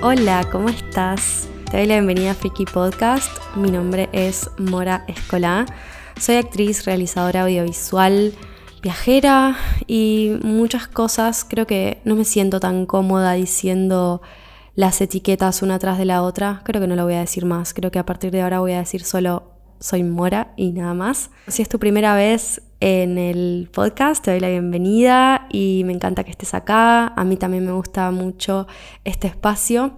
Hola, ¿cómo estás? Te doy la bienvenida a Freaky Podcast. Mi nombre es Mora Escolá. Soy actriz, realizadora audiovisual, viajera y muchas cosas. Creo que no me siento tan cómoda diciendo las etiquetas una tras de la otra. Creo que no lo voy a decir más. Creo que a partir de ahora voy a decir solo soy Mora y nada más. Si es tu primera vez en el podcast, te doy la bienvenida y me encanta que estés acá. A mí también me gusta mucho este espacio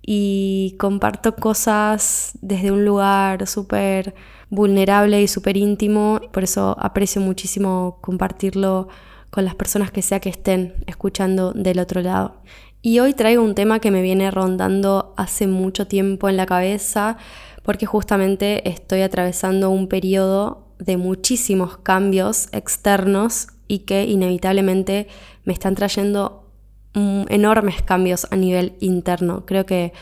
y comparto cosas desde un lugar súper vulnerable y súper íntimo. Por eso aprecio muchísimo compartirlo con las personas que sea que estén escuchando del otro lado. Y hoy traigo un tema que me viene rondando hace mucho tiempo en la cabeza porque justamente estoy atravesando un periodo de muchísimos cambios externos y que inevitablemente me están trayendo mm, enormes cambios a nivel interno. Creo que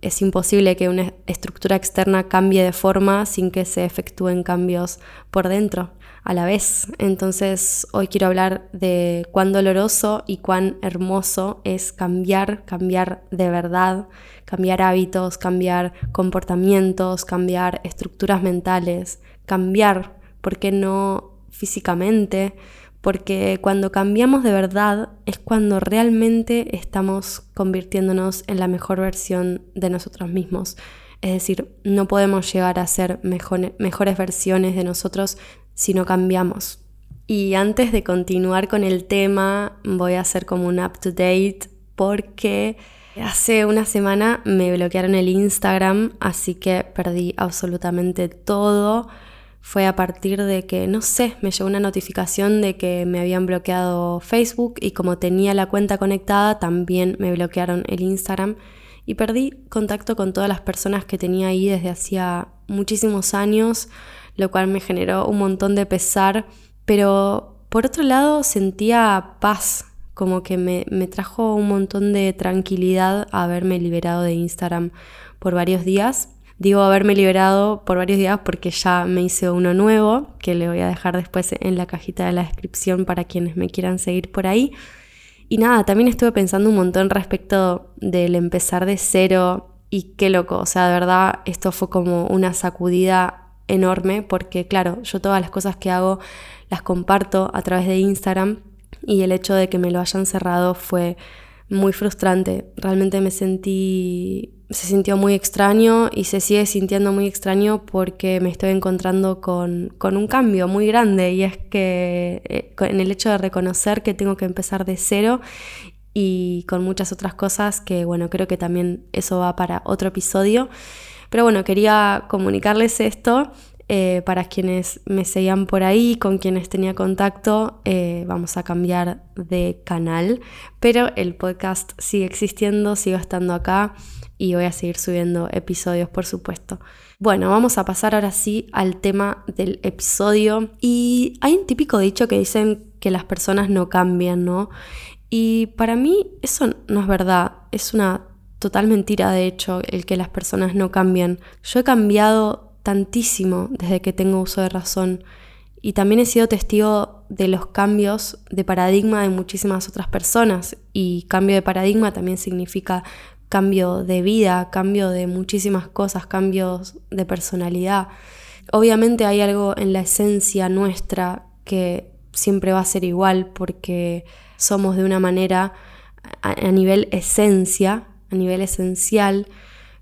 es imposible que una estructura externa cambie de forma sin que se efectúen cambios por dentro a la vez. Entonces hoy quiero hablar de cuán doloroso y cuán hermoso es cambiar, cambiar de verdad, cambiar hábitos, cambiar comportamientos, cambiar estructuras mentales, cambiar, ¿por qué no físicamente? Porque cuando cambiamos de verdad es cuando realmente estamos convirtiéndonos en la mejor versión de nosotros mismos. Es decir, no podemos llegar a ser mejores versiones de nosotros si no cambiamos. Y antes de continuar con el tema, voy a hacer como un up to date porque hace una semana me bloquearon el Instagram, así que perdí absolutamente todo. Fue a partir de que, no sé, me llegó una notificación de que me habían bloqueado Facebook y como tenía la cuenta conectada, también me bloquearon el Instagram y perdí contacto con todas las personas que tenía ahí desde hacía muchísimos años lo cual me generó un montón de pesar, pero por otro lado sentía paz, como que me, me trajo un montón de tranquilidad haberme liberado de Instagram por varios días. Digo haberme liberado por varios días porque ya me hice uno nuevo, que le voy a dejar después en la cajita de la descripción para quienes me quieran seguir por ahí. Y nada, también estuve pensando un montón respecto del empezar de cero y qué loco, o sea, de verdad esto fue como una sacudida enorme porque, claro, yo todas las cosas que hago las comparto a través de Instagram y el hecho de que me lo hayan cerrado fue muy frustrante. Realmente me sentí, se sintió muy extraño y se sigue sintiendo muy extraño porque me estoy encontrando con, con un cambio muy grande y es que eh, en el hecho de reconocer que tengo que empezar de cero y con muchas otras cosas que, bueno, creo que también eso va para otro episodio. Pero bueno, quería comunicarles esto eh, para quienes me seguían por ahí, con quienes tenía contacto. Eh, vamos a cambiar de canal, pero el podcast sigue existiendo, sigo estando acá y voy a seguir subiendo episodios, por supuesto. Bueno, vamos a pasar ahora sí al tema del episodio. Y hay un típico dicho que dicen que las personas no cambian, ¿no? Y para mí eso no es verdad, es una total mentira, de hecho, el que las personas no cambian. Yo he cambiado tantísimo desde que tengo uso de razón y también he sido testigo de los cambios de paradigma de muchísimas otras personas y cambio de paradigma también significa cambio de vida, cambio de muchísimas cosas, cambios de personalidad. Obviamente hay algo en la esencia nuestra que siempre va a ser igual porque somos de una manera a, nivel esencia a nivel esencial,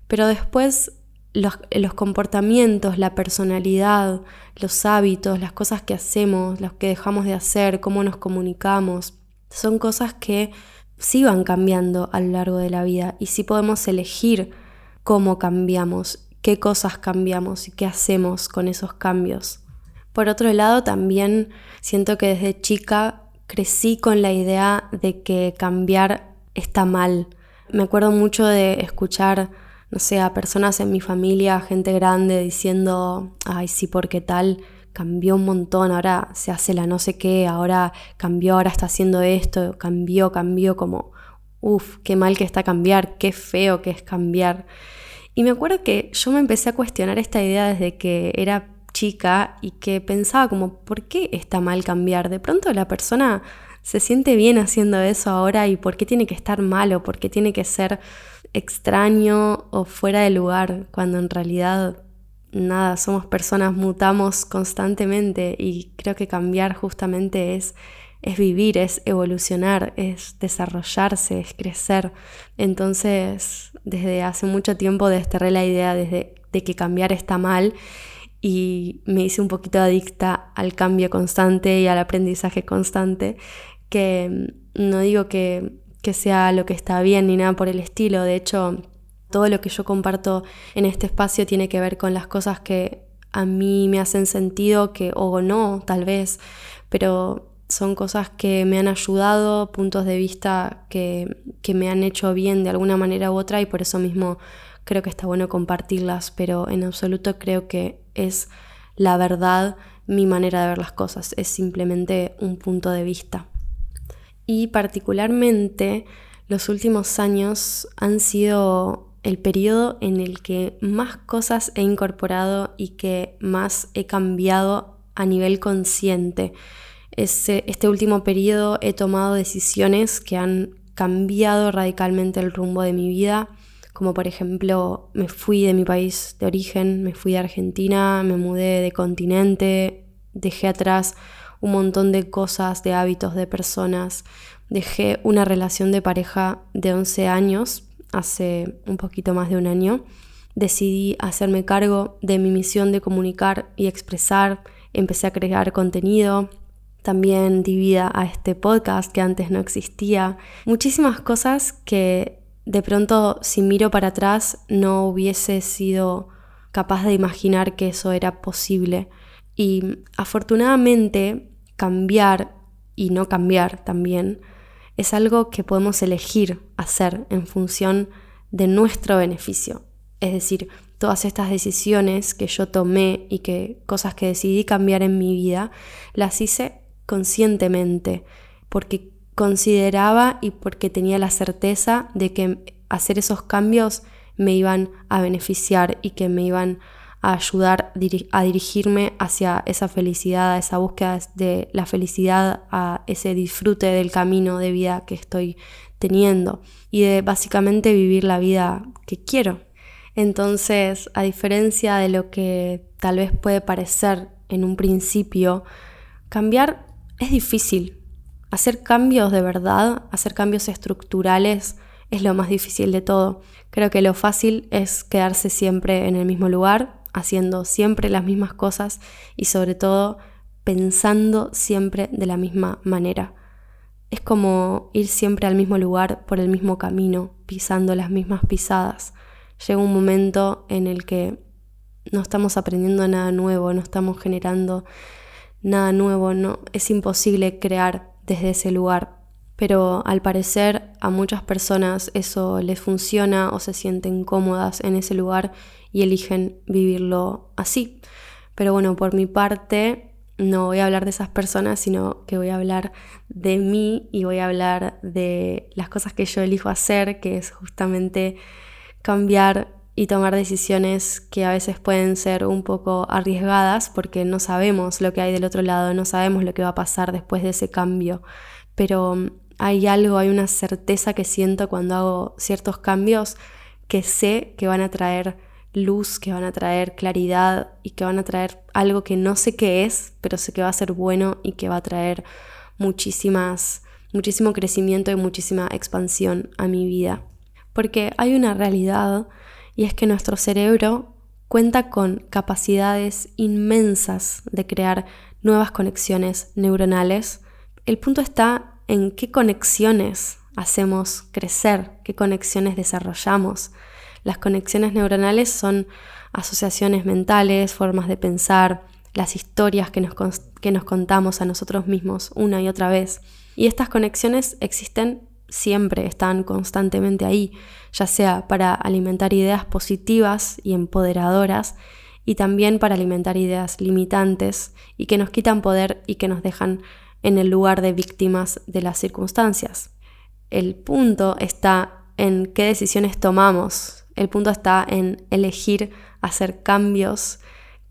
pero después los, comportamientos, la personalidad, los hábitos, las cosas que hacemos, los que dejamos de hacer, cómo nos comunicamos, son cosas que sí van cambiando a lo largo de la vida y sí podemos elegir cómo cambiamos, qué cosas cambiamos y qué hacemos con esos cambios. Por otro lado, también siento que desde chica crecí con la idea de que cambiar está mal, me acuerdo mucho de escuchar, no sé, a personas en mi familia, gente grande, diciendo, ay, sí, porque tal, cambió un montón, ahora se hace la no sé qué, ahora cambió, ahora está haciendo esto, cambió, cambió, como, uff, qué mal que está cambiar, qué feo que es cambiar. Y me acuerdo que yo me empecé a cuestionar esta idea desde que era chica y que pensaba como, ¿por qué está mal cambiar? De pronto la persona se siente bien haciendo eso ahora y por qué tiene que estar malo, por qué tiene que ser extraño o fuera de lugar, cuando en realidad nada, somos personas, mutamos constantemente y creo que cambiar justamente es, es vivir, es evolucionar, es desarrollarse, es crecer. Entonces, desde hace mucho tiempo desterré la idea desde, de que cambiar está mal y me hice un poquito adicta al cambio constante y al aprendizaje constante, que no digo que, que sea lo que está bien ni nada por el estilo, de hecho todo lo que yo comparto en este espacio tiene que ver con las cosas que a mí me hacen sentido, que o no, tal vez, pero son cosas que me han ayudado, puntos de vista que, que me han hecho bien de alguna manera u otra y por eso mismo creo que está bueno compartirlas, pero en absoluto creo que es la verdad mi manera de ver las cosas, es simplemente un punto de vista. Y particularmente los últimos años han sido el periodo en el que más cosas he incorporado y que más he cambiado a nivel consciente. este último periodo he tomado decisiones que han cambiado radicalmente el rumbo de mi vida, como por ejemplo me fui de mi país de origen, me fui de Argentina, me mudé de continente, dejé atrás un montón de cosas, de hábitos, de personas, dejé una relación de pareja de 11 años hace un poquito más de un año, decidí hacerme cargo de mi misión de comunicar y expresar, empecé a crear contenido, también di vida a este podcast que antes no existía, muchísimas cosas que de pronto si miro para atrás no hubiese sido capaz de imaginar que eso era posible. Y afortunadamente cambiar y no cambiar también es algo que podemos elegir hacer en función de nuestro beneficio. Es decir, todas estas decisiones que yo tomé y que cosas que decidí cambiar en mi vida, las hice conscientemente, porque consideraba y porque tenía la certeza de que hacer esos cambios me iban a beneficiar y que me iban a ayudar a dirigirme hacia esa felicidad, a esa búsqueda de la felicidad, a ese disfrute del camino de vida que estoy teniendo y de básicamente vivir la vida que quiero. Entonces, a diferencia de lo que tal vez puede parecer en un principio, cambiar es difícil. Hacer cambios de verdad, hacer cambios estructurales, es lo más difícil de todo. Creo que lo fácil es quedarse siempre en el mismo lugar, haciendo siempre las mismas cosas y sobre todo pensando siempre de la misma manera. Es como ir siempre al mismo lugar por el mismo camino, pisando las mismas pisadas. Llega un momento en el que no estamos aprendiendo nada nuevo, no estamos generando nada nuevo, no es imposible crear desde ese lugar. Pero al parecer a muchas personas eso les funciona o se sienten cómodas en ese lugar y eligen vivirlo así. Pero bueno, por mi parte no voy a hablar de esas personas, sino que voy a hablar de mí y voy a hablar de las cosas que yo elijo hacer, que es justamente cambiar y tomar decisiones que a veces pueden ser un poco arriesgadas porque no sabemos lo que hay del otro lado, no sabemos lo que va a pasar después de ese cambio. Pero hay algo, hay una certeza que siento cuando hago ciertos cambios que sé que van a traer luz, que van a traer claridad y que van a traer algo que no sé qué es, pero sé que va a ser bueno y que va a traer muchísimas, muchísimo crecimiento y muchísima expansión a mi vida. Porque hay una realidad y es que nuestro cerebro cuenta con capacidades inmensas de crear nuevas conexiones neuronales. El punto está en qué conexiones hacemos crecer, qué conexiones desarrollamos. Las conexiones neuronales son asociaciones mentales, formas de pensar, las historias que nos, que nos contamos a nosotros mismos una y otra vez. Y estas conexiones existen siempre, están constantemente ahí, ya sea para alimentar ideas positivas y empoderadoras y también para alimentar ideas limitantes y que nos quitan poder y que nos dejan en el lugar de víctimas de las circunstancias. El punto está en qué decisiones tomamos el punto está en elegir hacer cambios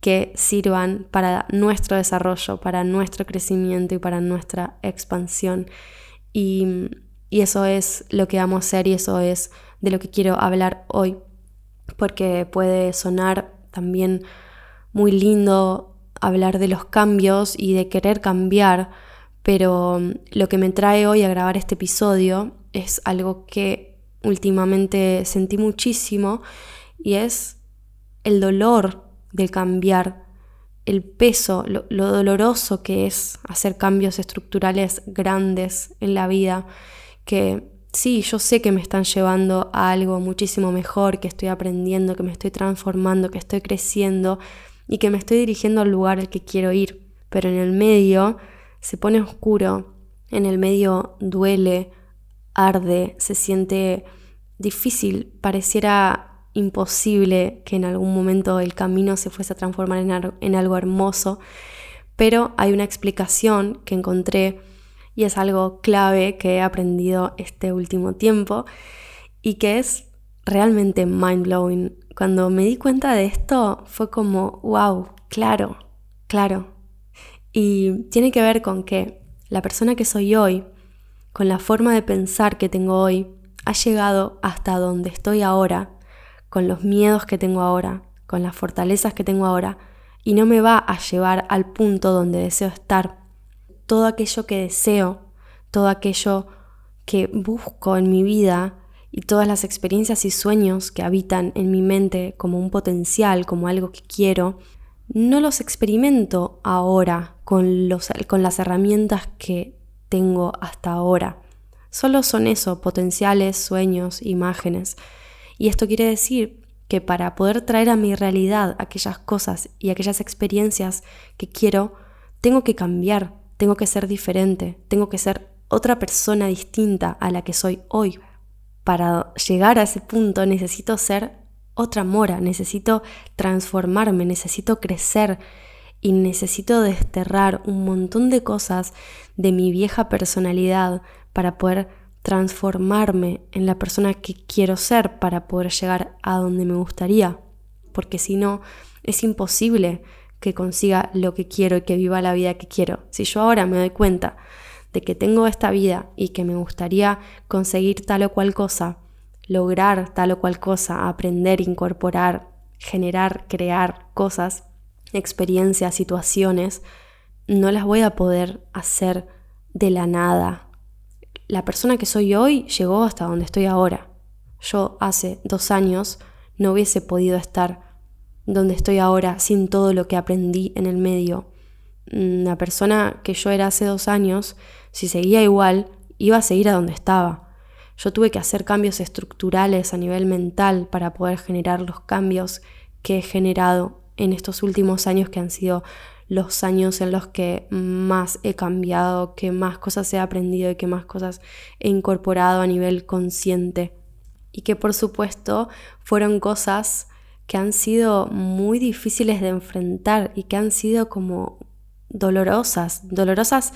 que sirvan para nuestro desarrollo, para nuestro crecimiento y para nuestra expansión. Y, y eso es lo que amo hacer y eso es de lo que quiero hablar hoy, porque puede sonar también muy lindo hablar de los cambios y de querer cambiar, pero lo que me trae hoy a grabar este episodio es algo que últimamente sentí muchísimo y es el dolor del cambiar, el peso, lo, doloroso que es hacer cambios estructurales grandes en la vida, que sí, yo sé que me están llevando a algo muchísimo mejor, que estoy aprendiendo, que me estoy transformando, que estoy creciendo y que me estoy dirigiendo al lugar al que quiero ir. Pero en el medio se pone oscuro, en el medio duele, arde, se siente difícil, pareciera imposible que en algún momento el camino se fuese a transformar en, en algo hermoso, pero hay una explicación que encontré y es algo clave que he aprendido este último tiempo y que es realmente mind blowing. Cuando me di cuenta de esto fue como, wow, claro, claro. Y tiene que ver con que la persona que soy hoy, con la forma de pensar que tengo hoy, ha llegado hasta donde estoy ahora, con los miedos que tengo ahora, con las fortalezas que tengo ahora, y no me va a llevar al punto donde deseo estar. Todo aquello que deseo, todo aquello que busco en mi vida y todas las experiencias y sueños que habitan en mi mente como un potencial, como algo que quiero, no los experimento ahora con, los, con las herramientas que tengo hasta ahora. Solo son eso, potenciales, sueños, imágenes. Y esto quiere decir que para poder traer a mi realidad aquellas cosas y aquellas experiencias que quiero, tengo que cambiar, tengo que ser diferente, tengo que ser otra persona distinta a la que soy hoy. Para llegar a ese punto necesito ser otra mora, necesito transformarme, necesito crecer y necesito desterrar un montón de cosas de mi vieja personalidad para poder transformarme en la persona que quiero ser para poder llegar a donde me gustaría. Porque si no, es imposible que consiga lo que quiero y que viva la vida que quiero. Si yo ahora me doy cuenta de que tengo esta vida y que me gustaría conseguir tal o cual cosa, lograr tal o cual cosa, aprender, incorporar, generar, crear cosas, experiencias, situaciones, no las voy a poder hacer de la nada. La persona que soy hoy llegó hasta donde estoy ahora. Yo hace dos años no hubiese podido estar donde estoy ahora sin todo lo que aprendí en el medio. La persona que yo era hace dos años, si seguía igual, iba a seguir a donde estaba. Yo tuve que hacer cambios estructurales a nivel mental para poder generar los cambios que he generado en estos últimos años que han sido los años en los que más he cambiado, que más cosas he aprendido y que más cosas he incorporado a nivel consciente. Y que por supuesto fueron cosas que han sido muy difíciles de enfrentar y que han sido como dolorosas, dolorosas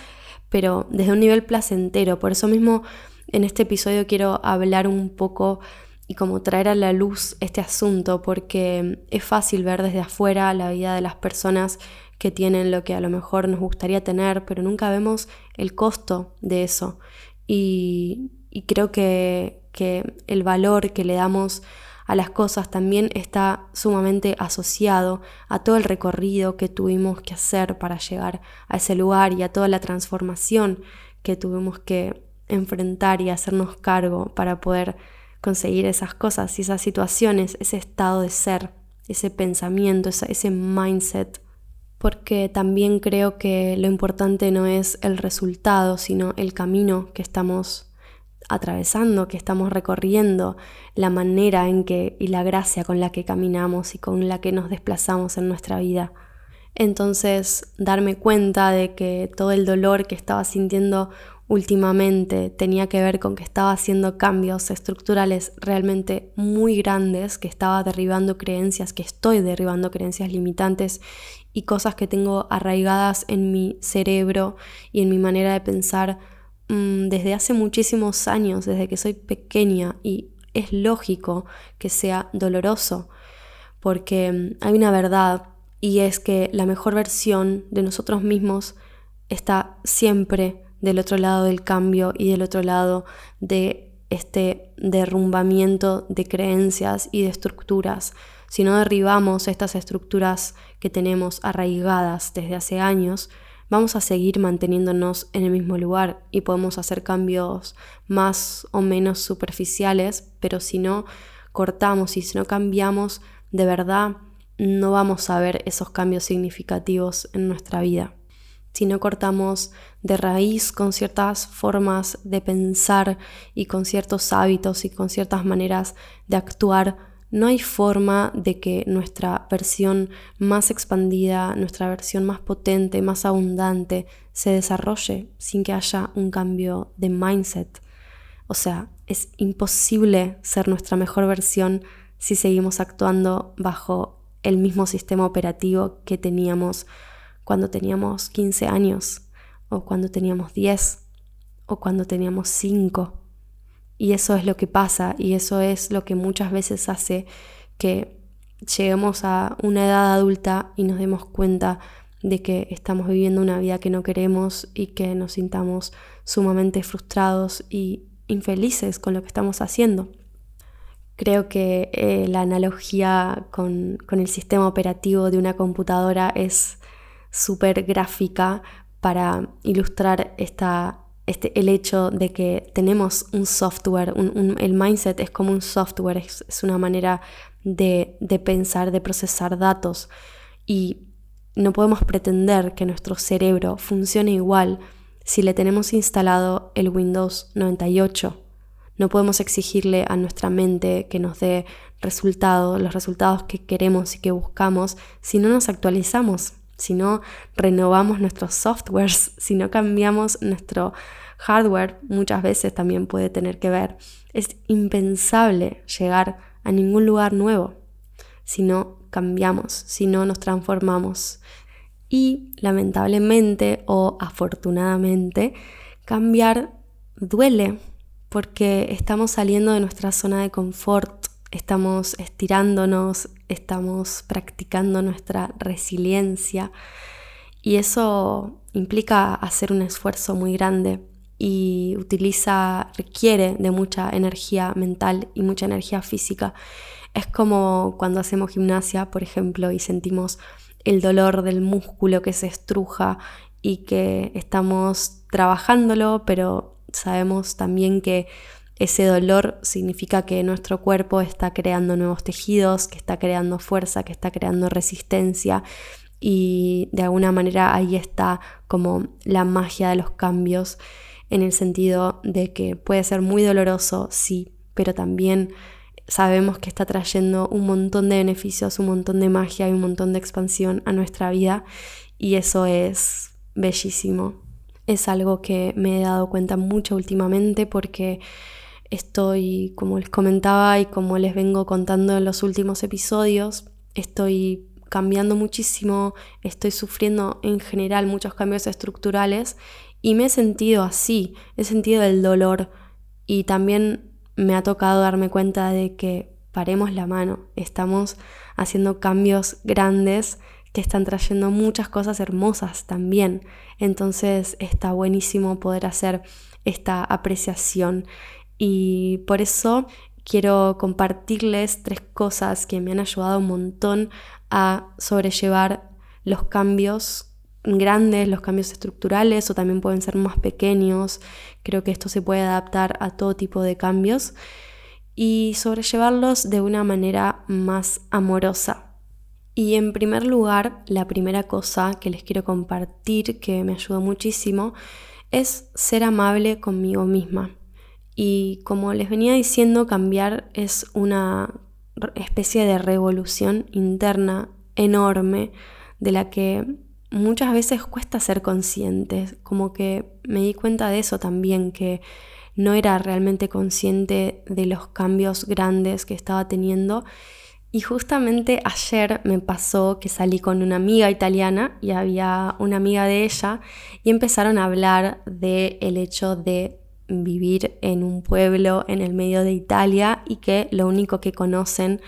pero desde un nivel placentero. Por eso mismo en este episodio quiero hablar un poco y como traer a la luz este asunto, porque es fácil ver desde afuera la vida de las personas que tienen lo que a lo mejor nos gustaría tener, pero nunca vemos el costo de eso. Y, y creo que, que el valor que le damos a las cosas también está sumamente asociado a todo el recorrido que tuvimos que hacer para llegar a ese lugar y a toda la transformación que tuvimos que enfrentar y hacernos cargo para poder conseguir esas cosas y esas situaciones, ese estado de ser, ese pensamiento, ese mindset. Porque también creo que lo importante no es el resultado, sino el camino que estamos atravesando, que estamos recorriendo, la manera en que y la gracia con la que caminamos y con la que nos desplazamos en nuestra vida. Entonces, darme cuenta de que todo el dolor que estaba sintiendo últimamente tenía que ver con que estaba haciendo cambios estructurales realmente muy grandes, que estaba derribando creencias, que estoy derribando creencias limitantes y cosas que tengo arraigadas en mi cerebro y en mi manera de pensar Mm, desde hace muchísimos años, desde que soy pequeña, y es lógico que sea doloroso, porque mm, hay una verdad y es que la mejor versión de nosotros mismos está siempre del otro lado del cambio y del otro lado de este derrumbamiento de creencias y de estructuras. Si no derribamos estas estructuras que tenemos arraigadas desde hace años, vamos a seguir manteniéndonos en el mismo lugar y podemos hacer cambios más o menos superficiales, pero si no cortamos y si no cambiamos de verdad, no vamos a ver esos cambios significativos en nuestra vida. Si no cortamos de raíz con ciertas formas de pensar y con ciertos hábitos y con ciertas maneras de actuar, no hay forma de que nuestra versión más expandida, nuestra versión más potente, más abundante, se desarrolle sin que haya un cambio de mindset. O sea, es imposible ser nuestra mejor versión si seguimos actuando bajo el mismo sistema operativo que teníamos cuando teníamos 15 años, o cuando teníamos 10, o cuando teníamos 5. Y eso es lo que pasa, y eso es lo que muchas veces hace que lleguemos a una edad adulta y nos demos cuenta de que estamos viviendo una vida que no queremos y que nos sintamos sumamente frustrados y infelices con lo que estamos haciendo. Creo que eh, la analogía con, el sistema operativo de una computadora es súper gráfica para ilustrar esta, este, el hecho de que tenemos un software, el mindset es como un software, es, una manera de, de, pensar, de procesar datos. Y no podemos pretender que nuestro cerebro funcione igual si le tenemos instalado el Windows 98 no podemos exigirle a nuestra mente que nos dé resultados, los resultados que queremos y que buscamos, si no nos actualizamos, si no renovamos nuestros softwares, si no cambiamos nuestro hardware, muchas veces también puede tener que ver. Es impensable llegar a ningún lugar nuevo si no cambiamos, si no nos transformamos. Y lamentablemente o afortunadamente, cambiar duele, porque estamos saliendo de nuestra zona de confort, estamos estirándonos, estamos practicando nuestra resiliencia y eso implica hacer un esfuerzo muy grande y utiliza, requiere de mucha energía mental y mucha energía física. Es como cuando hacemos gimnasia, por ejemplo, y sentimos el dolor del músculo que se estruja y que estamos trabajándolo, pero sabemos también que ese dolor significa que nuestro cuerpo está creando nuevos tejidos, que está creando fuerza, que está creando resistencia. Y de alguna manera ahí está como la magia de los cambios en el sentido de que puede ser muy doloroso, sí, pero también sabemos que está trayendo un montón de beneficios, un montón de magia y un montón de expansión a nuestra vida. Y eso es bellísimo. Es algo que me he dado cuenta mucho últimamente porque estoy, como les comentaba y como les vengo contando en los últimos episodios, estoy cambiando muchísimo, estoy sufriendo en general muchos cambios estructurales y me he sentido así, he sentido el dolor y también me ha tocado darme cuenta de que paremos la mano, estamos haciendo cambios grandes que están trayendo muchas cosas hermosas también. Entonces está buenísimo poder hacer esta apreciación y por eso quiero compartirles tres cosas que me han ayudado un montón a sobrellevar los cambios grandes, los cambios estructurales o también pueden ser más pequeños. Creo que esto se puede adaptar a todo tipo de cambios y sobrellevarlos de una manera más amorosa. Y en primer lugar, la primera cosa que les quiero compartir que me ayudó muchísimo es ser amable conmigo misma. Y como les venía diciendo, cambiar es una especie de revolución interna enorme de la que muchas veces cuesta ser conscientes. Como que me di cuenta de eso también, que no era realmente consciente de los cambios grandes que estaba teniendo y justamente ayer me pasó que salí con una amiga italiana y había una amiga de ella y empezaron a hablar del el hecho de vivir en un pueblo en el medio de Italia y que lo único que conocen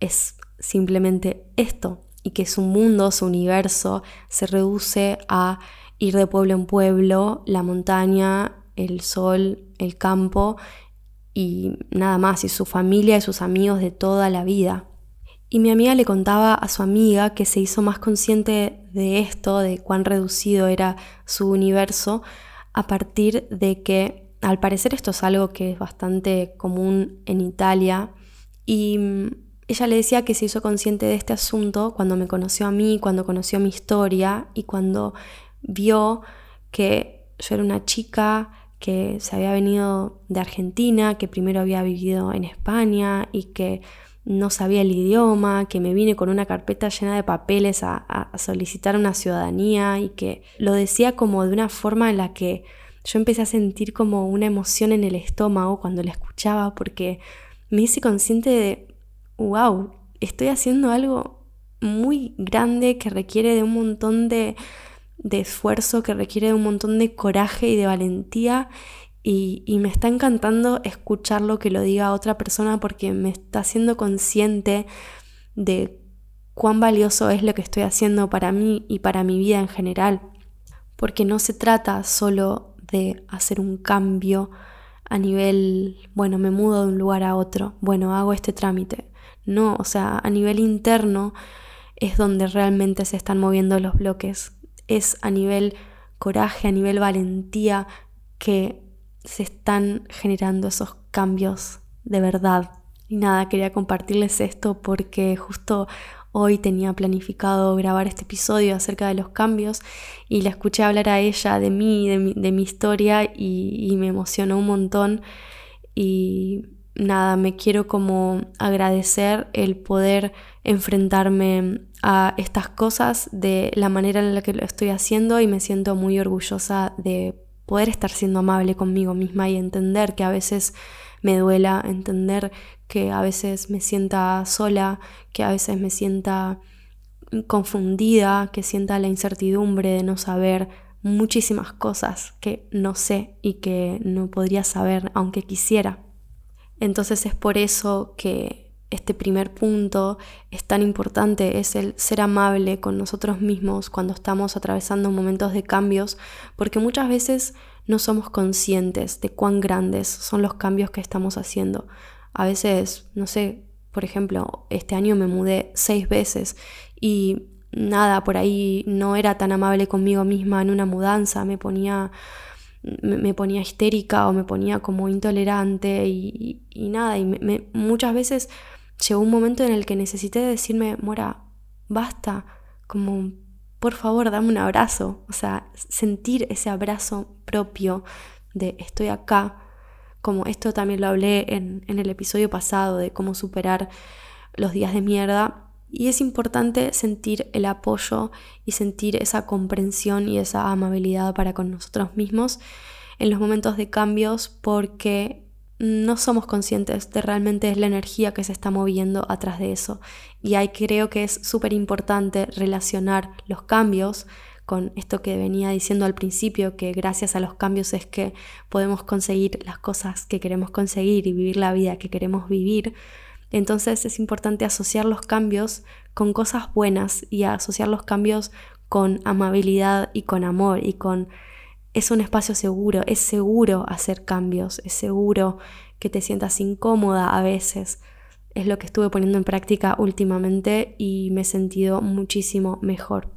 es simplemente esto, y que su mundo, su universo, se reduce a ir de pueblo en pueblo, la montaña, el sol, el campo y nada más, y su familia y sus amigos de toda la vida. Y mi amiga le contaba a su amiga que se hizo más consciente de esto, de cuán reducido era su universo, a partir de que al parecer esto es algo que es bastante común en Italia. Y mm, ella le decía que se hizo consciente de este asunto cuando me conoció a mí, cuando conoció mi historia y cuando vio que yo era una chica que se había venido de Argentina, que primero había vivido en España y que no sabía el idioma, que me vine con una carpeta llena de papeles a, a, solicitar una ciudadanía y que lo decía como de una forma en la que yo empecé a sentir como una emoción en el estómago cuando la escuchaba porque me hice consciente de, wow, estoy haciendo algo muy grande que requiere de un montón de, de esfuerzo, que requiere de un montón de coraje y de valentía. Y, y, me está encantando escucharlo que lo diga otra persona porque me está haciendo consciente de cuán valioso es lo que estoy haciendo para mí y para mi vida en general. Porque no se trata solo de hacer un cambio a nivel, bueno, me mudo de un lugar a otro, bueno, hago este trámite. No, o sea, a nivel interno es donde realmente se están moviendo los bloques. Es a nivel coraje, a nivel valentía que se están generando esos cambios de verdad. Y nada, quería compartirles esto porque justo Hoy tenía planificado grabar este episodio acerca de los cambios y la escuché hablar a ella de mí, de mi, de mi historia y, me emocionó un montón. Y nada, me quiero como agradecer el poder enfrentarme a estas cosas de la manera en la que lo estoy haciendo y me siento muy orgullosa de poder estar siendo amable conmigo misma y entender que a veces me duela, entender que a veces me sienta sola, que a veces me sienta confundida, que sienta la incertidumbre de no saber muchísimas cosas que no sé y que no podría saber aunque quisiera. Entonces es por eso que este primer punto es tan importante, es el ser amable con nosotros mismos cuando estamos atravesando momentos de cambios, porque muchas veces no somos conscientes de cuán grandes son los cambios que estamos haciendo. A veces, no sé, por ejemplo, este año me mudé seis veces y nada, por ahí no era tan amable conmigo misma en una mudanza, me ponía, me, ponía histérica o me ponía como intolerante y, nada, y muchas veces llegó un momento en el que necesité decirme, Mora, basta, como por favor dame un abrazo, o sea, sentir ese abrazo propio de estoy acá, como esto también lo hablé en, el episodio pasado de cómo superar los días de mierda, y es importante sentir el apoyo y sentir esa comprensión y esa amabilidad para con nosotros mismos en los momentos de cambios porque no somos conscientes de realmente la energía que se está moviendo atrás de eso. Y ahí creo que es súper importante relacionar los cambios con esto que venía diciendo al principio, que gracias a los cambios es que podemos conseguir las cosas que queremos conseguir y vivir la vida que queremos vivir. Entonces es importante asociar los cambios con cosas buenas y asociar los cambios con amabilidad y con amor y con es un espacio seguro, es seguro hacer cambios, es seguro que te sientas incómoda a veces. Es lo que estuve poniendo en práctica últimamente y me he sentido muchísimo mejor.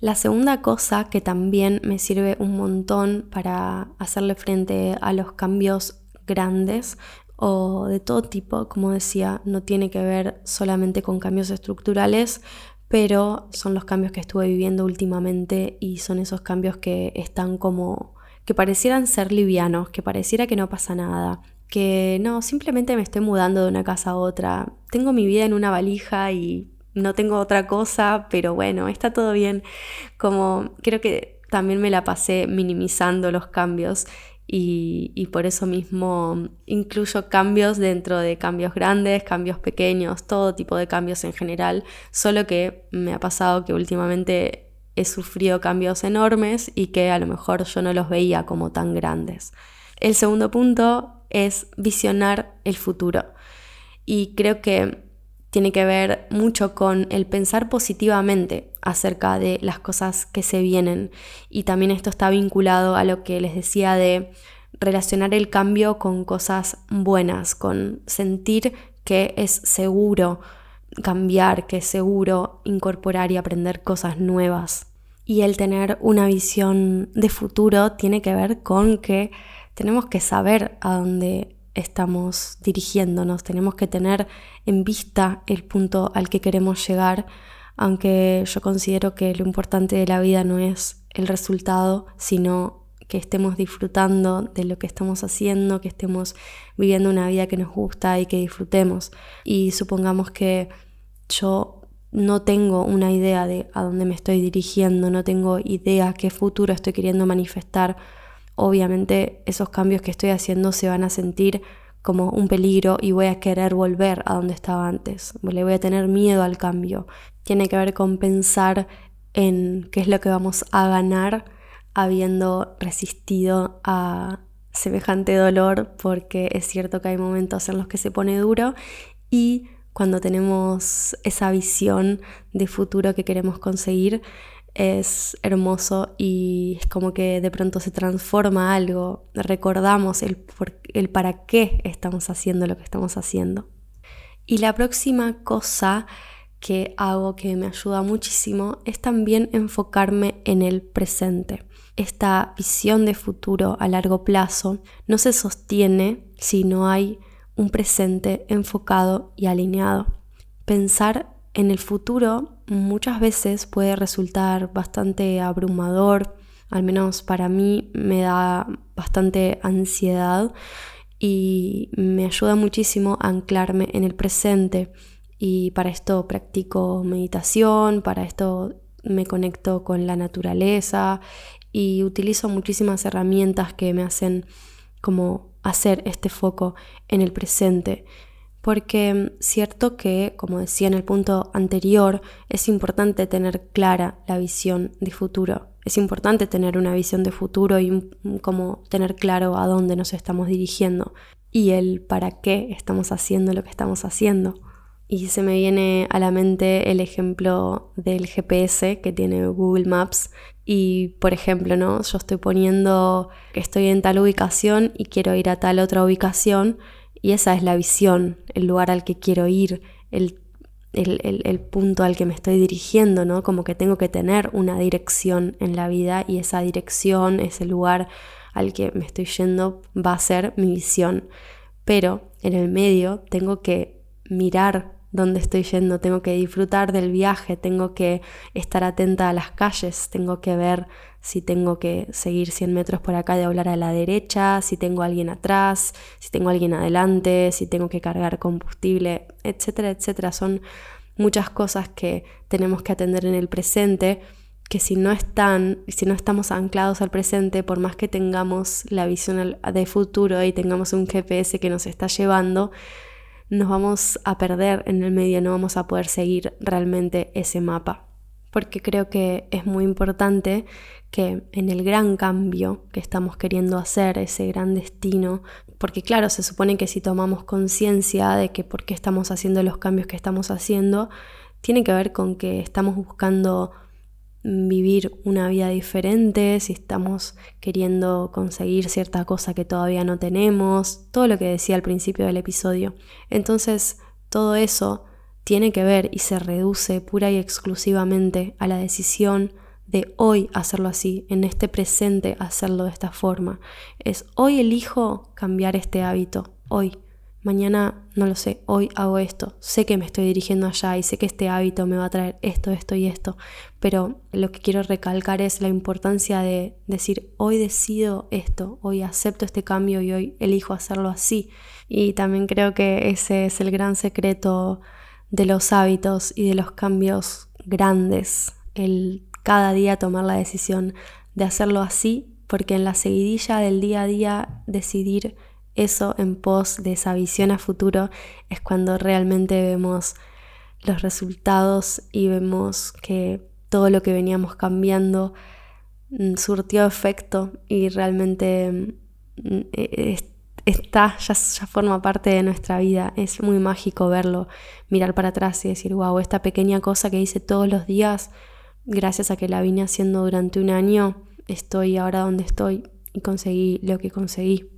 La segunda cosa que también me sirve un montón para hacerle frente a los cambios grandes o de todo tipo, como decía, no tiene que ver solamente con cambios estructurales, pero son los cambios que estuve viviendo últimamente y son esos cambios que están como que parecieran ser livianos, que pareciera que no pasa nada, que no, simplemente me estoy mudando de una casa a otra, tengo mi vida en una valija y no tengo otra cosa, pero bueno, está todo bien, como creo que también me la pasé minimizando los cambios y, por eso mismo incluyo cambios dentro de cambios grandes, cambios pequeños, todo tipo de cambios en general, solo que me ha pasado que últimamente he sufrido cambios enormes y que a lo mejor yo no los veía como tan grandes. El segundo punto es visionar el futuro y creo que tiene que ver mucho con el pensar positivamente acerca de las cosas que se vienen. Y también esto está vinculado a lo que les decía de relacionar el cambio con cosas buenas, con sentir que es seguro cambiar, que es seguro incorporar y aprender cosas nuevas. Y el tener una visión de futuro tiene que ver con que tenemos que saber a dónde estamos dirigiéndonos, tenemos que tener en vista el punto al que queremos llegar, aunque yo considero que lo importante de la vida no es el resultado, sino que estemos disfrutando de lo que estamos haciendo, que estemos viviendo una vida que nos gusta y que disfrutemos. Y supongamos que yo no tengo una idea de a dónde me estoy dirigiendo, no tengo idea qué futuro estoy queriendo manifestar, obviamente esos cambios que estoy haciendo se van a sentir como un peligro y voy a querer volver a donde estaba antes. Le voy a tener miedo al cambio. Tiene que ver con pensar en qué es lo que vamos a ganar habiendo resistido a semejante dolor, porque es cierto que hay momentos en los que se pone duro y cuando tenemos esa visión de futuro que queremos conseguir, es hermoso y es como que de pronto se transforma algo, recordamos el, el para qué estamos haciendo lo que estamos haciendo. Y la próxima cosa que hago que me ayuda muchísimo es también enfocarme en el presente. Esta visión de futuro a largo plazo no se sostiene si no hay un presente enfocado y alineado. Pensar en el futuro muchas veces puede resultar bastante abrumador, al menos para mí me da bastante ansiedad y me ayuda muchísimo a anclarme en el presente. Y para esto practico meditación, para esto me conecto con la naturaleza y utilizo muchísimas herramientas que me hacen como hacer este foco en el presente porque cierto que, como decía en el punto anterior, es importante tener clara la visión de futuro. Es importante tener una visión de futuro y mm, como tener claro a dónde nos estamos dirigiendo y el para qué estamos haciendo lo que estamos haciendo. Y se me viene a la mente el ejemplo del GPS que tiene Google Maps. Y por ejemplo, ¿no? Yo estoy poniendo que estoy en tal ubicación y quiero ir a tal otra ubicación y esa es la visión, el lugar al que quiero ir, el, el, punto al que me estoy dirigiendo, ¿no? Como que tengo que tener una dirección en la vida y esa dirección, ese lugar al que me estoy yendo va a ser mi visión. Pero en el medio tengo que mirar dónde estoy yendo, tengo que disfrutar del viaje, tengo que estar atenta a las calles, tengo que ver si tengo que seguir 100 metros por acá de hablar a la derecha, si tengo alguien atrás, si tengo alguien adelante, si tengo que cargar combustible, etcétera, etcétera. Son muchas cosas que tenemos que atender en el presente que si no están, si no estamos anclados al presente, por más que tengamos la visión de futuro y tengamos un GPS que nos está llevando, nos vamos a perder en el medio, no vamos a poder seguir realmente ese mapa. Porque creo que es muy importante que en el gran cambio que estamos queriendo hacer, ese gran destino, porque claro, se supone que si tomamos conciencia de que por qué estamos haciendo los cambios que estamos haciendo, tiene que ver con que estamos buscando vivir una vida diferente, si estamos queriendo conseguir cierta cosa que todavía no tenemos, todo lo que decía al principio del episodio. Entonces, todo eso tiene que ver y se reduce pura y exclusivamente a la decisión de hoy hacerlo así, en este presente hacerlo de esta forma. Es hoy elijo cambiar este hábito, hoy. Mañana no lo sé, hoy hago esto, sé que me estoy dirigiendo allá y sé que este hábito me va a traer esto, esto y esto, pero lo que quiero recalcar es la importancia de decir hoy decido esto, hoy acepto este cambio y hoy elijo hacerlo así. Y también creo que ese es el gran secreto de los hábitos y de los cambios grandes, el cada día tomar la decisión de hacerlo así, porque en la seguidilla del día a día decidir eso en pos de esa visión a futuro es cuando realmente vemos los resultados y vemos que todo lo que veníamos cambiando mm, surtió efecto y realmente mm, e, está, ya, ya forma parte de nuestra vida. Es muy mágico verlo, mirar para atrás y decir, wow, esta pequeña cosa que hice todos los días, gracias a que la vine haciendo durante un año, estoy ahora donde estoy y conseguí lo que conseguí.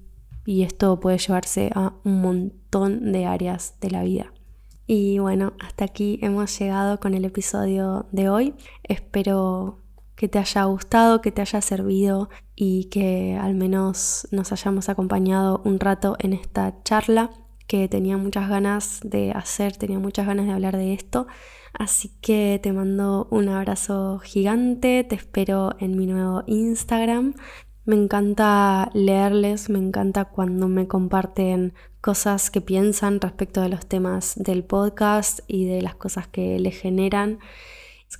Y esto puede llevarse a un montón de áreas de la vida. Y bueno, hasta aquí hemos llegado con el episodio de hoy. Espero que te haya gustado, que te haya servido y que al menos nos hayamos acompañado un rato en esta charla que tenía muchas ganas de hacer, tenía muchas ganas de hablar de esto. Así que te mando un abrazo gigante, te espero en mi nuevo Instagram. Me encanta leerles, me encanta cuando me comparten cosas que piensan respecto de los temas del podcast y de las cosas que le generan.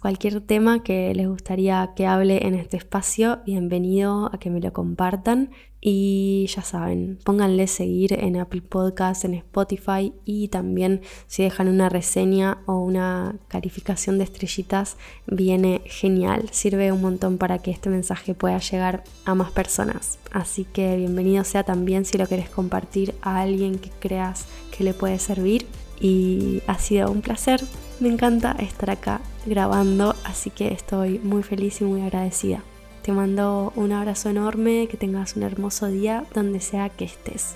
Cualquier tema que les gustaría que hable en este espacio, bienvenido a que me lo compartan. Y ya saben, pónganle seguir en Apple Podcast, en Spotify y también si dejan una reseña o una calificación de estrellitas, viene genial. Sirve un montón para que este mensaje pueda llegar a más personas. Así que bienvenido sea también si lo querés compartir a alguien que creas que le puede servir. Y ha sido un placer me encanta estar acá grabando, así que estoy muy feliz y muy agradecida. Te mando un abrazo enorme, que tengas un hermoso día donde sea que estés.